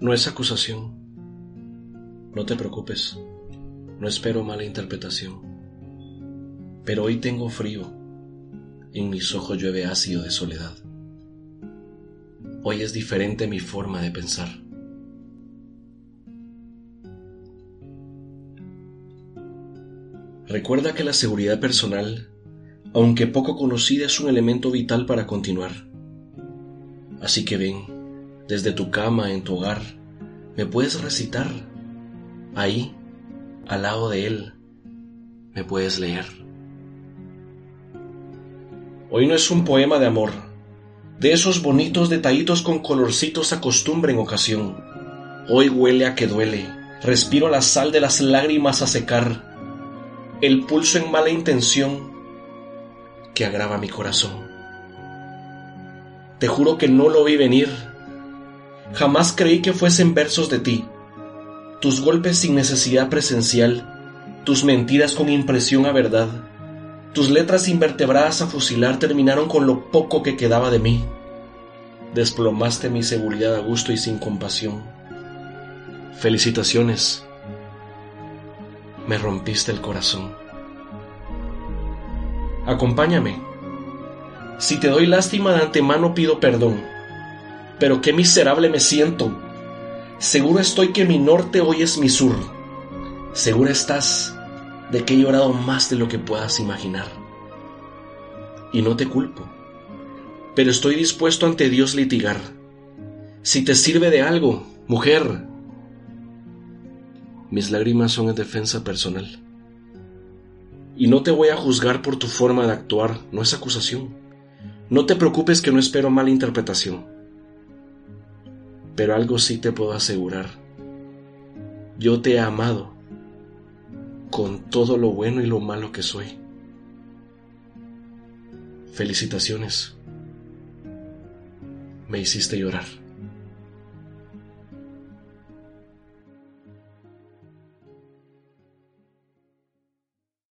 No es acusación. No te preocupes. No espero mala interpretación. Pero hoy tengo frío. En mis ojos llueve ácido de soledad. Hoy es diferente mi forma de pensar. Recuerda que la seguridad personal, aunque poco conocida, es un elemento vital para continuar. Así que ven, desde tu cama, en tu hogar, me puedes recitar. Ahí, al lado de él, me puedes leer. Hoy no es un poema de amor, de esos bonitos detallitos con colorcitos a costumbre en ocasión. Hoy huele a que duele, respiro la sal de las lágrimas a secar el pulso en mala intención que agrava mi corazón. Te juro que no lo vi venir. Jamás creí que fuesen versos de ti. Tus golpes sin necesidad presencial, tus mentiras con impresión a verdad, tus letras invertebradas a fusilar terminaron con lo poco que quedaba de mí. Desplomaste mi seguridad a gusto y sin compasión. Felicitaciones me rompiste el corazón. Acompáñame. Si te doy lástima de antemano pido perdón. Pero qué miserable me siento. Seguro estoy que mi norte hoy es mi sur. Segura estás de que he llorado más de lo que puedas imaginar. Y no te culpo. Pero estoy dispuesto ante Dios litigar. Si te sirve de algo, mujer, mis lágrimas son en defensa personal. Y no te voy a juzgar por tu forma de actuar, no es acusación. No te preocupes que no espero mala interpretación. Pero algo sí te puedo asegurar. Yo te he amado con todo lo bueno y lo malo que soy. Felicitaciones. Me hiciste llorar.